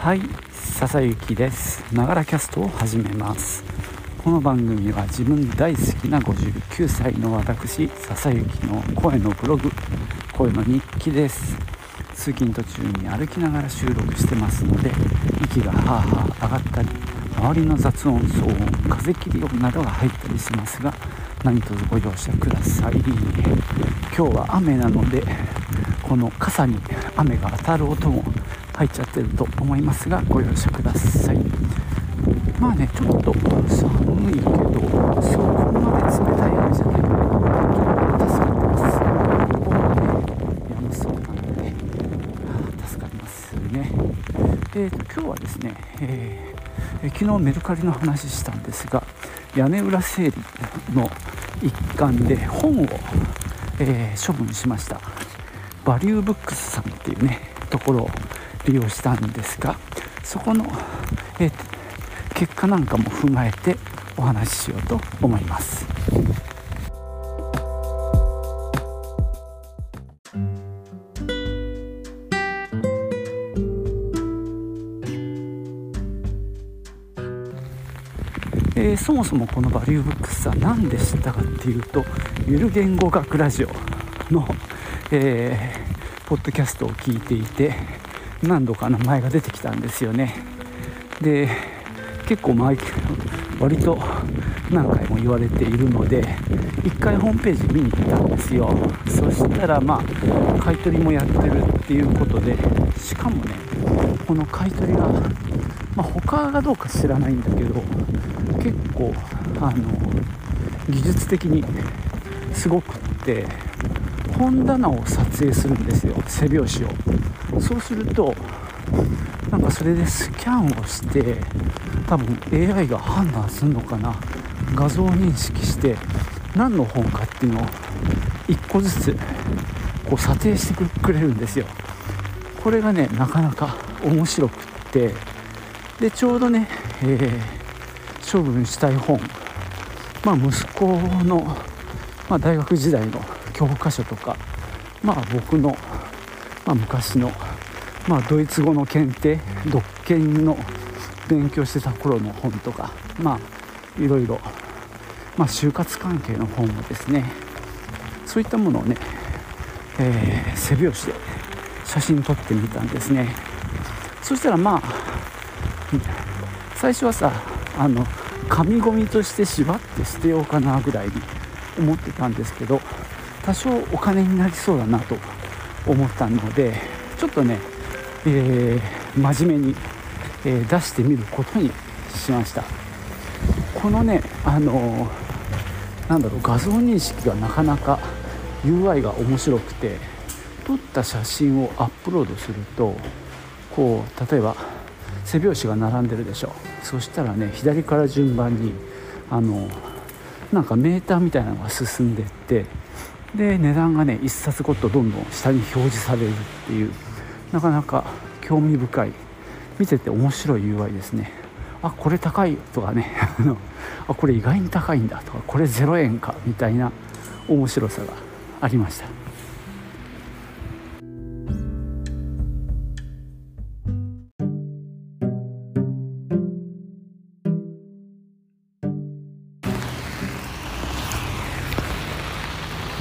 はい笹雪です。ながらキャストを始めます。この番組は自分大好きな59歳の私笹雪の声のブログ声の日記です。通勤途中に歩きながら収録してますので息がハーハー上がったり周りの雑音騒音風切り音などが入ったりしますが何卒ご容赦ください。今日は雨なのでこの傘に雨が当たる音も入っちゃってると思いますがご容赦ください。まあねちょっと寒いけどそこんなで冷たい雨じゃないので助かってます。ここはね山そうなので、あ助かりますね。えーと今日はですね、えー、昨日メルカリの話したんですが屋根裏整理の一環で本を、えー、処分しました。バリューブックスさんっていうねところ利用したんですがそこの、えー、結果なんかも踏まえてお話ししようと思います。えー、そもそもこのバリューブックスは何で知ったかっていうとゆる言語学ラジオの、えー、ポッドキャストを聞いていて何度か名前が出てきたんですよね。で結構前割と何回も言われているので1回ホームページ見に行ったんですよ。そしたらまあ買い取りもやってるっていうことでしかもねこの買い取りが、まあ、他がどうか知らないんだけど結構あの技術的にすごくって本棚を撮影するんですよ。背拍子を。そうするとなんかそれでスキャンをして多分 AI が判断するのかな。画像認識して何の本かっていうのを1個ずつこう査定してくれるんですよ。これがねなかなか面白くって。でちょうどね、えー、処分したい本。まあ息子の、まあ、大学時代の教科書とかまあ僕の、まあ、昔の、まあ、ドイツ語の検定読研の勉強してた頃の本とかまあいろいろ、まあ、就活関係の本もですねそういったものをね、えー、背拍子で写真撮ってみたんですね。そしたらまあ最初はさあの紙ゴミとして縛って捨てようかなぐらいに思ってたんですけど多少お金になりそうだなと思ったのでちょっとね、えー、真面目に、えー、出してみることにしました。このねあのー、なんだろう画像認識がなかなか UI が面白くて撮った写真をアップロードするとこう例えば背拍子が並んでるでしょそしたらね左から順番にあのなんかメーターみたいなのが進んでってで値段がね1冊ごとどんどん下に表示されるっていうなかなか興味深い。見てて面白い UI ですね。あこれ高いとかね あこれ意外に高いんだとかこれ0円かみたいな面白さがありました。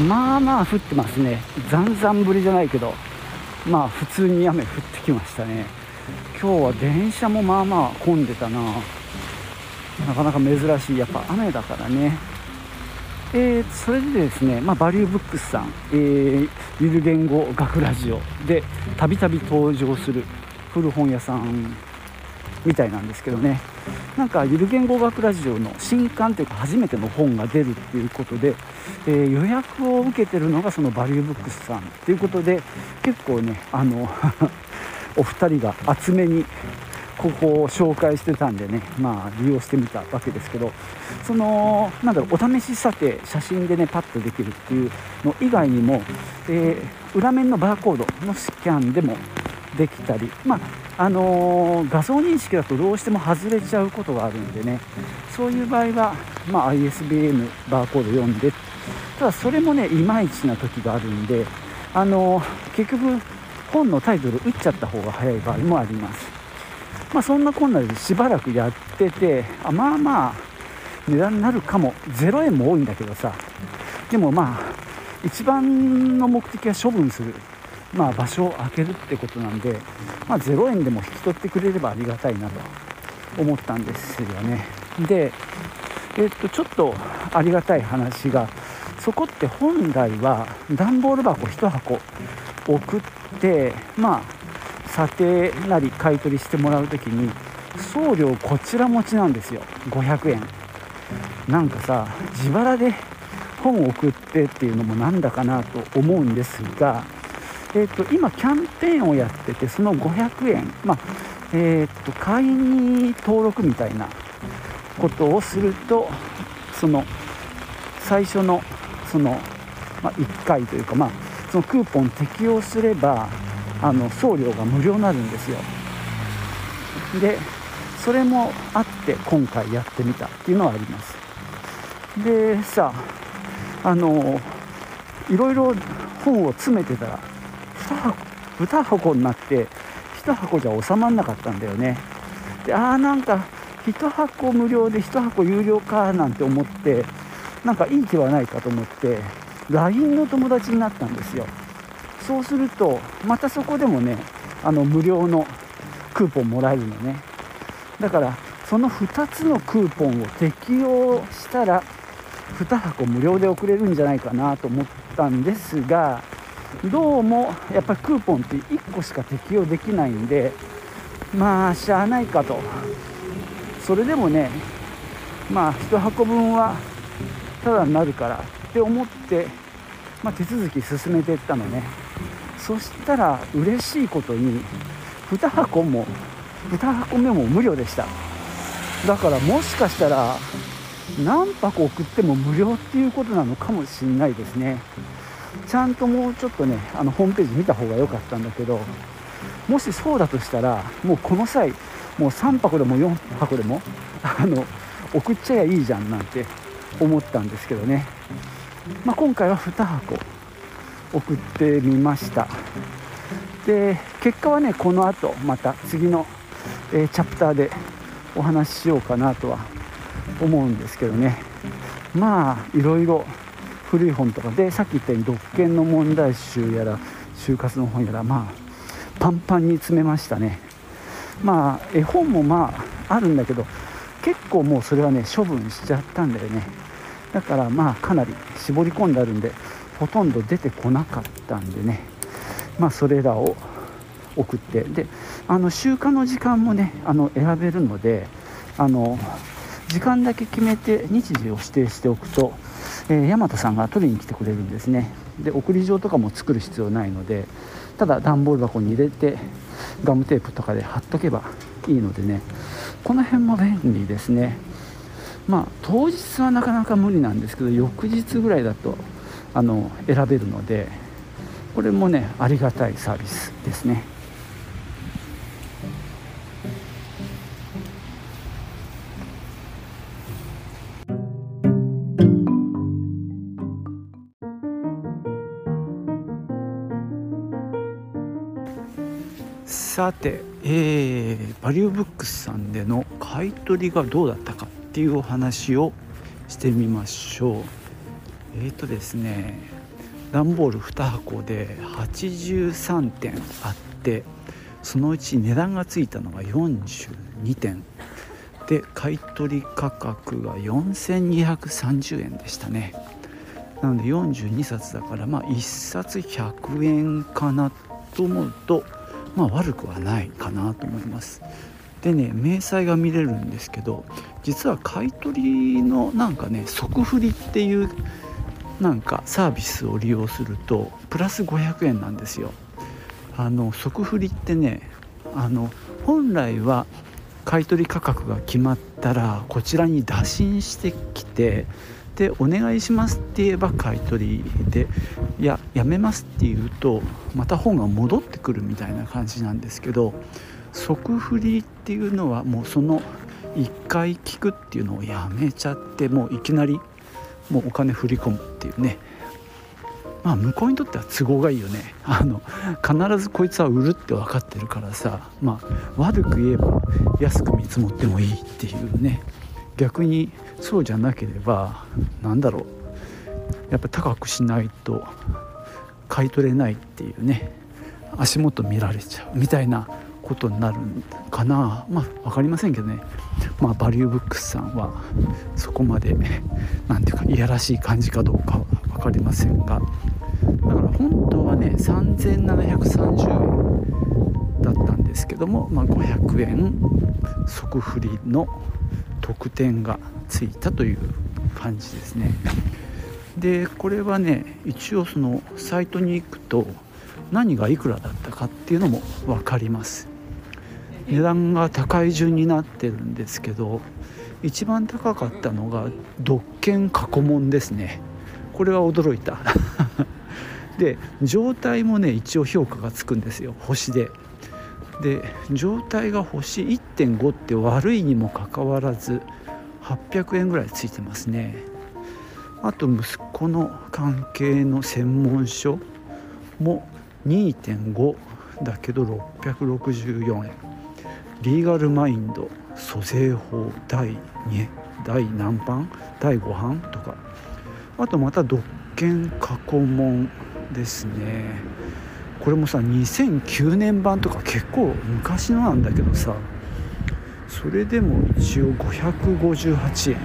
まあまあ降ってますね。ざんざん降りじゃないけどまあ普通に雨降ってきましたね。今日は電車もまあまあ混んでたな。なかなか珍しいやっぱ雨だからね。えー、それでですね、まあ、バリューブックスさん、えー、ゆる言語学ラジオでたびたび登場する古本屋さんみたいなんですけどね。なんかゆる言語学ラジオの新刊というか初めての本が出るっていうことで、えー、予約を受けてるのがそのバリューブックスさんということで結構ねあの お二人が厚めにここを紹介してたんでねまあ利用してみたわけですけどそのなんだろうお試し査定写真でねパッとできるっていうの以外にも、えー、裏面のバーコードのスキャンでもできたりまああのー、画像認識だとどうしても外れちゃうことがあるんでねそういう場合は、まあ、ISBN バーコード読んでっただそれもねいまいちな時があるんで、あの、結局本のタイトル打っちゃった方が早い場合もあります。まあそんなこんなでしばらくやっててあまあまあ値段になるかも。0円も多いんだけどさ。でもまあ一番の目的は処分する、まあ、場所を空けるってことなんで、まあ、0円でも引き取ってくれればありがたいなと思ったんですよね。でえっとちょっとありがたい話がそこって本来は段ボール箱1箱送ってまあ査定なり買い取りしてもらう時に送料こちら持ちなんですよ。500円。なんかさ自腹で本を送ってっていうのもなんだかなと思うんですが、えーと、今キャンペーンをやっててその500円、まあ、えーと、会員に登録みたいなことをするとその最初のその、まあ、1回というか、まあ、そのクーポン適用すればあの送料が無料になるんですよ。でそれもあって今回やってみたっていうのはあります。でさあのいろいろ本を詰めてたら2箱 ,2 箱になって1箱じゃ収まんなかったんだよね。でああなんか1箱無料で1箱有料かなんて思ってなんかいい気はないかと思って LINE の友達になったんですよ。そうするとまたそこでもねあの無料のクーポンもらえるのね。だからその2つのクーポンを適用したら2箱無料で送れるんじゃないかなと思ったんですがどうもやっぱりクーポンって1個しか適用できないんでまあしゃあないかと。それでもねまあ1箱分はただになるからって思って、まあ、手続き進めていったのね。そしたら嬉しいことに2箱も2箱目も無料でした。だからもしかしたら何箱送っても無料っていうことなのかもしれないですね。ちゃんともうちょっとねあのホームページ見た方が良かったんだけどもしそうだとしたらもうこの際もう3箱でも4箱でもあの送っちゃえばいいじゃんなんて思ったんですけどね、まあ、今回は2箱送ってみました。で結果はねこの後また次の、えー、チャプターでお話ししようかなとは思うんですけどね。まあいろいろ古い本とかでさっき言ったように独研の問題集やら就活の本やらまあパンパンに詰めましたね。まあ絵本もまああるんだけど結構もうそれはね処分しちゃったんだよね。だからまあかなり絞り込んであるんでほとんど出てこなかったんでね。まあそれらを送って。であの集荷の時間もねあの選べるのであの時間だけ決めて日時を指定しておくと、えー、大和さんが取りに来てくれるんですね。で送り状とかも作る必要ないのでただ段ボール箱に入れてガムテープとかで貼っとけばいいのでね。この辺も便利ですね。まあ当日はなかなか無理なんですけど翌日ぐらいだとあの選べるのでこれもねありがたいサービスですね。さて、えー、バリューブックスさんでの買い取りがどうだったかっていうお話をしてみましょう。えーとですね段ボール2箱で83点あってそのうち値段がついたのが42点。で買取価格が4230円でしたね。なので42冊だからまあ1冊100円かなと思うとまあ悪くはないかなと思います。でね明細が見れるんですけど実は買い取りのなんかね即振りっていうなんかサービスを利用するとプラス500円なんですよ。あの即振りってねあの本来は買取価格が決まったらこちらに打診してきてでお願いしますって言えば買い取りでいややめますって言うとまた本が戻ってくるみたいな感じなんですけど即振りっていうのはもうその1回聞くっていうのをやめちゃってもういきなりもうお金振り込むっていうね。まあ向こうにとっては都合がいいよね。あの必ずこいつは売るって分かってるからさまあ悪く言えば安く見積もってもいいっていうね。逆にそうじゃなければ何だろう。やっぱ高くしないと買い取れないっていうね足元見られちゃうみたいなことになるかな。まあ分かりませんけどね。まあバリューブックスさんはそこまで何ていうかいやらしい感じかどうかは分かりませんが。だから本当はね3730円だったんですけども、まあ、500円即振りの特典がついたという感じですね。でこれはね一応そのサイトに行くと何がいくらだったかっていうのも分かります。値段が高い順になってるんですけど一番高かったのが独権過去問ですね。これは驚いた。で状態もね一応評価がつくんですよ。星で。で状態が星1.5って悪いにもかかわらず800円ぐらいついてますね。あと息子の関係の専門書も2.5だけど664円。リーガルマインド租税法第2第何版？第5版？とか。あとまた独権過去問ですね。これもさ2009年版とか結構昔のなんだけどさ。それでも一応558円。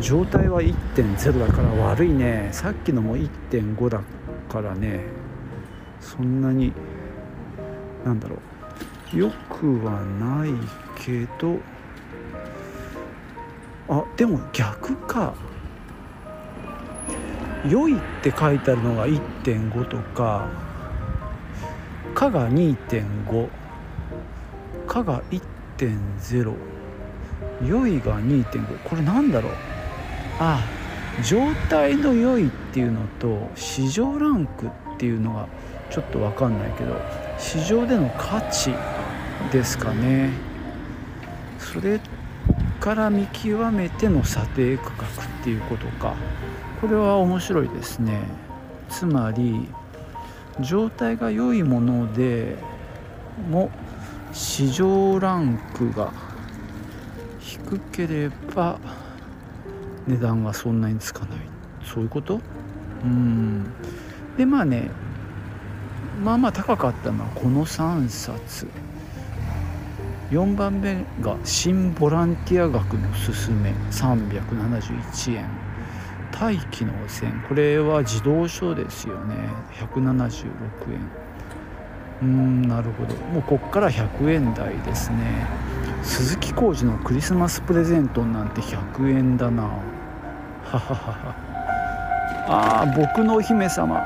状態は1.0だから悪いね。さっきのも1.5だからね。そんなになんだろう。よくはないけど。あでも逆か「良い」って書いてあるのが1.5とか「か」が2.5「か」が1.5 1.0「良い」が2.5これなんだろう？あ状態の良いっていうのと市場ランクっていうのがちょっと分かんないけど市場での価値ですかね。それから見極めての査定価格っていうことか。これは面白いですね。つまり状態が良いものでも市場ランクが低ければ値段がそんなにつかない。そういうこと？うん。でまあねまあまあ高かったのはこの3冊。4番目が新ボランティア学のすすめ。371円。大気の汚染。これは自動書ですよね。176円。うんなるほど。もうこっから100円台ですね。鈴木浩二のクリスマスプレゼントなんて100円だな。はははああ僕のお姫様。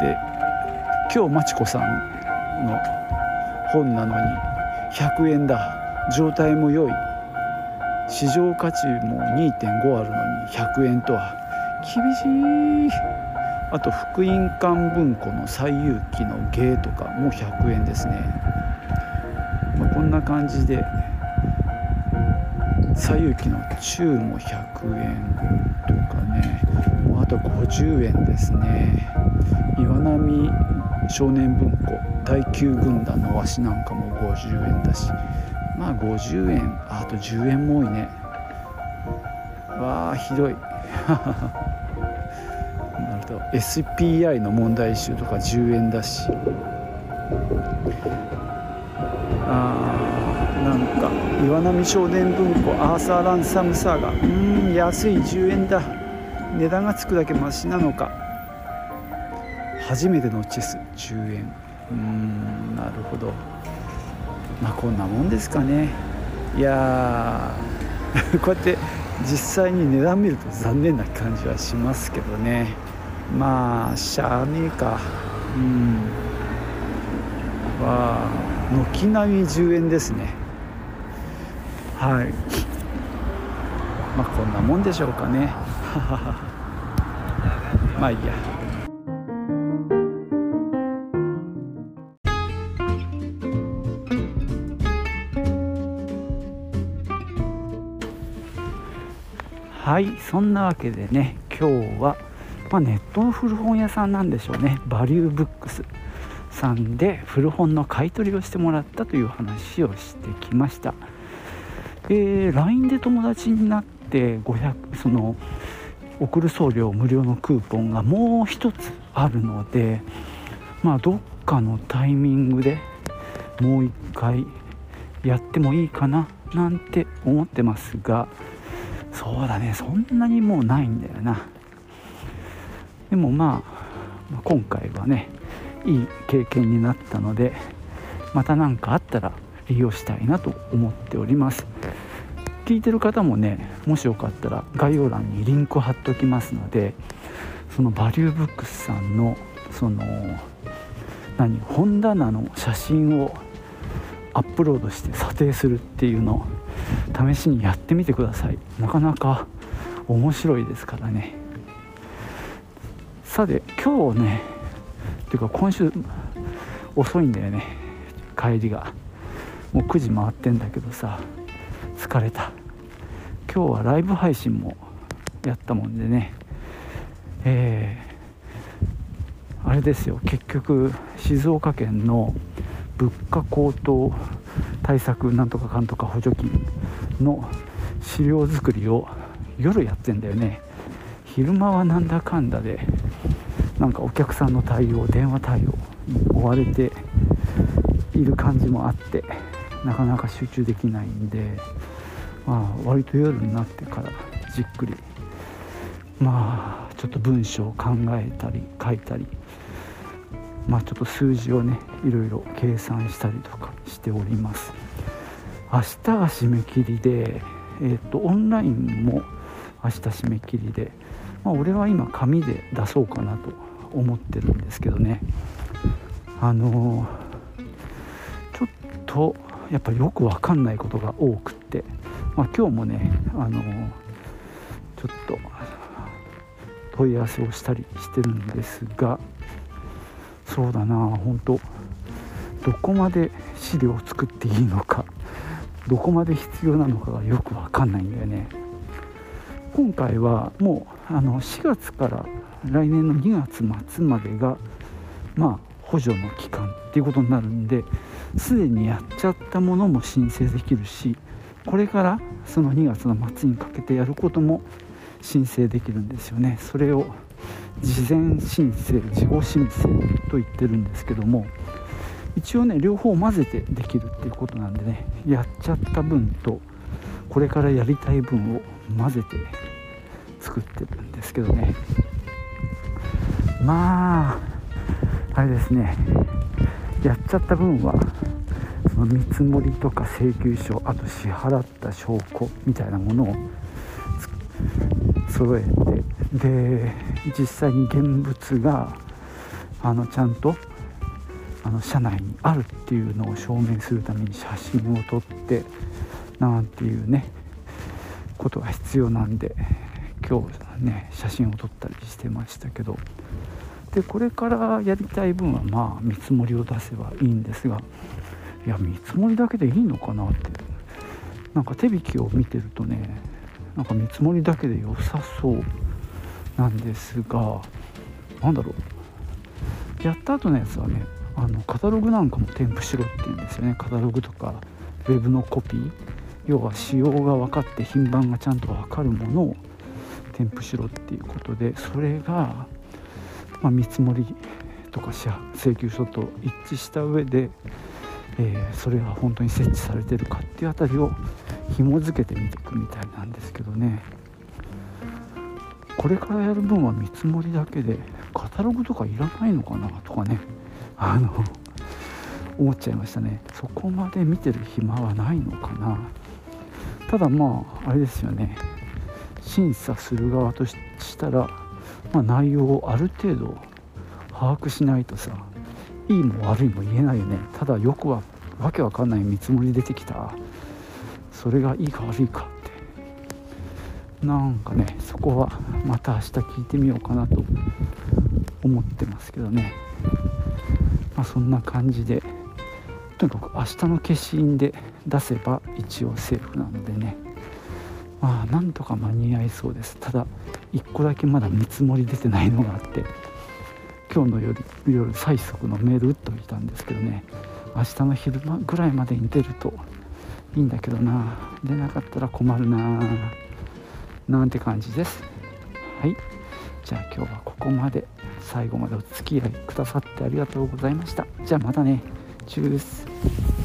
で今日まちこさんの本なのに100円だ。状態も良い。市場価値も2.5あるのに100円とは。厳しい。あと福音館文庫の「西遊記」の「芸」とかも100円ですね、まあ、こんな感じで「西遊記」の「中」も100円とかね。もうあと50円ですね。岩波少年文庫第9軍団のわしなんかも50円だし。まあ50円あと10円も多いね。わあひどい。なるほど SPI の問題集とか10円だし。あーなんか岩波少年文庫アーサー・ランサムサーガ。うん安い10円だ。値段がつくだけマシなのか。初めてのチェス10円。うんなるほど。まあこんなもんですかね。いや こうやって実際に値段見ると残念な感じはしますけどね。まあしゃあねえか。うん。は軒並み10円ですね。はい。まあこんなもんでしょうかね。まあいいや。はいそんなわけでね今日はまあ、ネットの古本屋さんなんでしょうね。バリューブックスさんで古本の買い取りをしてもらったという話をしてきました、えー、LINE で友達になって500その送る送料無料のクーポンがもう一つあるのでまあどっかのタイミングでもう一回やってもいいかななんて思ってますがそうだねそんなにもうないんだよな。でもまあ今回はねいい経験になったのでまた何かあったら利用したいなと思っております。聞いてる方もねもしよかったら概要欄にリンク貼っておきますのでそのバリューブックスさんのその何本棚の写真をアップロードして査定するっていうのを試しにやってみてください。なかなか面白いですからね。さて今日ねっていうか今週遅いんだよね帰りが。もう9時回ってんだけどさ疲れた。今日はライブ配信もやったもんでね。えー、あれですよ。結局静岡県の物価高騰対策なんとかかんとか補助金の資料作りを夜やってんだよね。昼間はなんだかんだでなんかお客さんの対応電話対応に追われている感じもあってなかなか集中できないんで、まあ、割と夜になってからじっくりまあちょっと文章を考えたり書いたりまあちょっと数字をねいろいろ計算したりとかしております。明日が締め切りでえっ、とオンラインも明日締め切りでまあ俺は今紙で出そうかなと思ってるんですけどね。あの、ちょっとやっぱよく分かんないことが多くって、まあ、今日もねあの、ちょっと問い合わせをしたりしてるんですがそうだな本当。どこまで資料を作っていいのかどこまで必要なのかがよく分かんないんだよね。今回はもうあの4月から来年の2月末までがまあ補助の期間っていうことになるんですでにやっちゃったものも申請できるしこれからその2月の末にかけてやることも申請できるんですよね。それを事前申請事後申請と言ってるんですけども一応ね両方混ぜてできるっていうことなんでねやっちゃった分とこれからやりたい分を混ぜて作ってるんですけどね。まああれですね。やっちゃった分はその見積もりとか請求書あと支払った証拠みたいなものを揃えてで実際に現物があのちゃんとあの車内にあるっていうのを証明するために写真を撮ってなんていうねことが必要なんで今日ね写真を撮ったりしてましたけど。でこれからやりたい分はまあ見積もりを出せばいいんですがいや見積もりだけでいいのかなって。なんか手引きを見てるとねなんか見積もりだけで良さそうなんですが何だろう。やった後のやつはねあのカタログなんかも添付しろっていうんですよね。カタログとかウェブのコピー。要は仕様が分かって品番がちゃんと分かるものを添付しろっていうことでそれが、まあ、見積もりとか請求書と一致した上で、えー、それが本当に設置されてるかっていうあたりを紐付けてみていくみたいなんですけどね。これからやる分は見積もりだけでカタログとかいらないのかなとかね。あの思っちゃいましたね。そこまで見てる暇はないのかな。ただまああれですよね。審査する側としたら、まあ、内容をある程度把握しないとさいいも悪いも言えないよね。ただよくはわけわかんない見積もり出てきた。それがいいか悪いかって。なんかねそこはまた明日聞いてみようかなと思ってますけどね。まあ、そんな感じでとにかく明日の消印で出せば一応セーフなのでね。まあなんとか間に合いそうです。ただ1個だけまだ見積もり出てないのがあって今日の夜夜最速のメール打っといたんですけどね。明日の昼間ぐらいまでに出るといいんだけどな。出なかったら困るな。なんて感じです。はい。じゃあ今日はここまで。最後までお付き合いくださってありがとうございました。じゃあまたね。チュース。